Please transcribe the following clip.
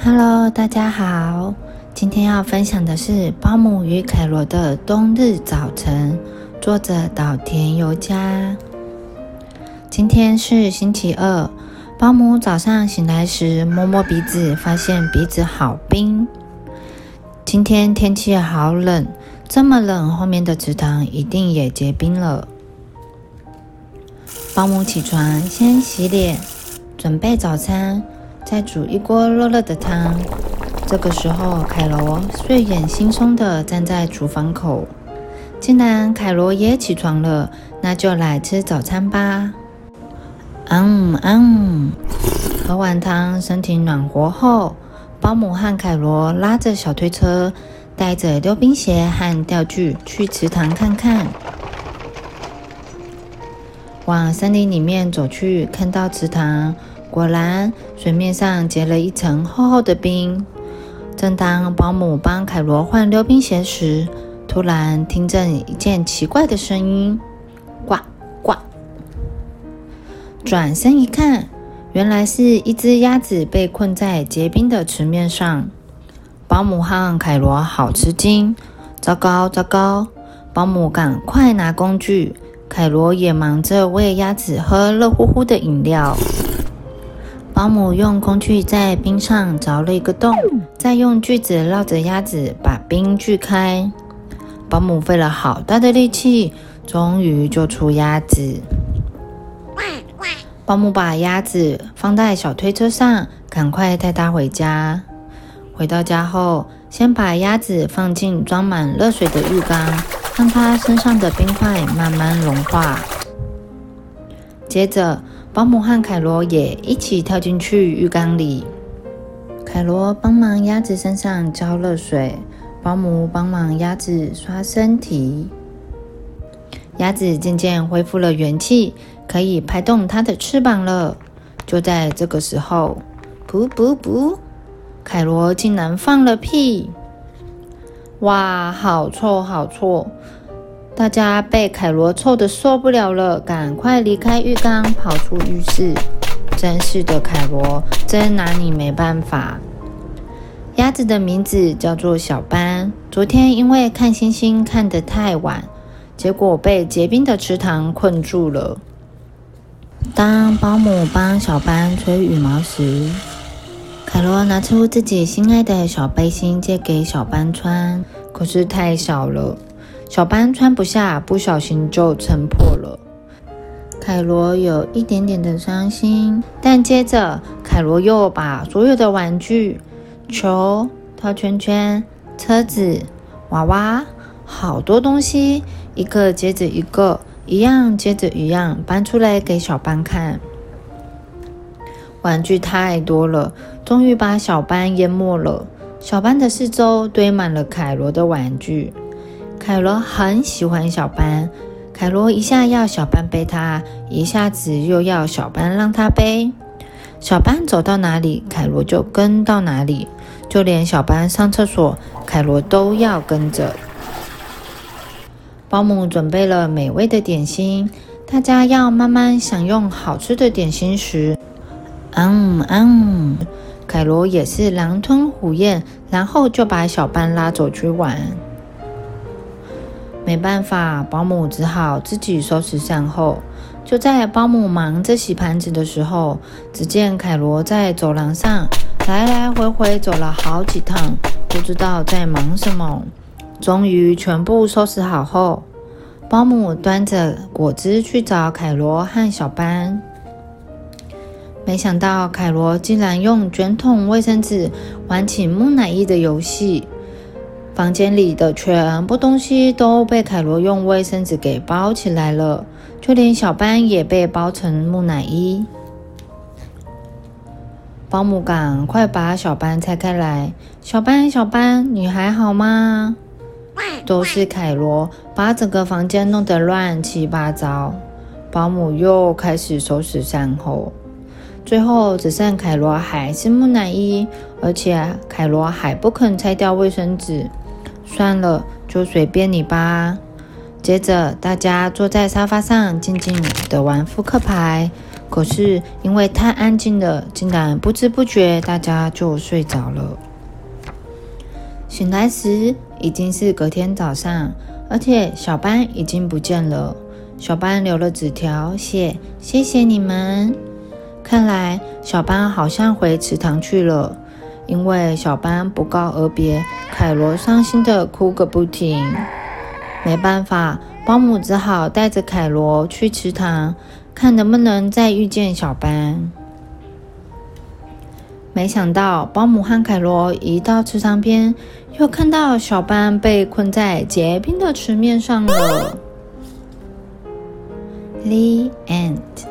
Hello，大家好。今天要分享的是《保姆与凯罗的冬日早晨》，作者岛田由佳。今天是星期二，保姆早上醒来时摸摸鼻子，发现鼻子好冰。今天天气好冷，这么冷，后面的池塘一定也结冰了。保姆起床，先洗脸，准备早餐。再煮一锅热热的汤。这个时候，凯罗睡眼惺忪地站在厨房口。既然凯罗也起床了，那就来吃早餐吧。嗯嗯，喝完汤，身体暖和后，保姆和凯罗拉着小推车，带着溜冰鞋和钓具去池塘看看。往森林里面走去，看到池塘。果然，水面上结了一层厚厚的冰。正当保姆帮凯罗换溜冰鞋时，突然听见一件奇怪的声音：“呱呱！”转身一看，原来是一只鸭子被困在结冰的池面上。保姆和凯罗好吃惊，糟糕糟糕！保姆赶快拿工具，凯罗也忙着喂鸭子喝热乎乎的饮料。保姆用工具在冰上凿了一个洞，再用锯子绕着鸭子把冰锯开。保姆费了好大的力气，终于救出鸭子。保姆把鸭子放在小推车上，赶快带它回家。回到家后，先把鸭子放进装满热水的浴缸，让它身上的冰块慢慢融化。接着，保姆和凯罗也一起跳进去浴缸里。凯罗帮忙鸭子身上浇热水，保姆帮忙鸭子刷身体。鸭子渐渐恢复了元气，可以拍动它的翅膀了。就在这个时候，噗噗噗，凯罗竟然放了屁！哇，好臭，好臭！大家被凯罗臭得受不了了，赶快离开浴缸，跑出浴室。真是的，凯罗真拿你没办法。鸭子的名字叫做小斑。昨天因为看星星看得太晚，结果被结冰的池塘困住了。当保姆帮小斑吹羽毛时，凯罗拿出自己心爱的小背心借给小斑穿，可是太小了。小班穿不下，不小心就撑破了。凯罗有一点点的伤心，但接着凯罗又把所有的玩具、球、套圈圈、车子、娃娃，好多东西，一个接着一个，一样接着一样搬出来给小班看。玩具太多了，终于把小班淹没了。小班的四周堆满了凯罗的玩具。凯罗很喜欢小班，凯罗一下要小班背他，一下子又要小班让他背。小班走到哪里，凯罗就跟到哪里，就连小班上厕所，凯罗都要跟着。保姆准备了美味的点心，大家要慢慢享用好吃的点心时，嗯嗯，凯罗也是狼吞虎咽，然后就把小班拉走去玩。没办法，保姆只好自己收拾善后。就在保姆忙着洗盘子的时候，只见凯罗在走廊上来来回回走了好几趟，不知道在忙什么。终于全部收拾好后，保姆端着果汁去找凯罗和小班。没想到凯罗竟然用卷筒卫生纸玩起木乃伊的游戏。房间里的全部东西都被凯罗用卫生纸给包起来了，就连小班也被包成木乃伊。保姆赶快把小班拆开来，小班，小班，你还好吗？都是凯罗把整个房间弄得乱七八糟。保姆又开始收拾善后，最后只剩凯罗还是木乃伊，而且凯罗还不肯拆掉卫生纸。算了，就随便你吧。接着，大家坐在沙发上静静的玩扑克牌。可是因为太安静了，竟然不知不觉大家就睡着了。醒来时已经是隔天早上，而且小班已经不见了。小班留了纸条，写：“谢谢你们。”看来小班好像回池塘去了，因为小班不告而别，凯罗伤心的哭个不停。没办法，保姆只好带着凯罗去池塘，看能不能再遇见小班。没想到，保姆和凯罗一到池塘边，又看到小班被困在结冰的池面上了。The end.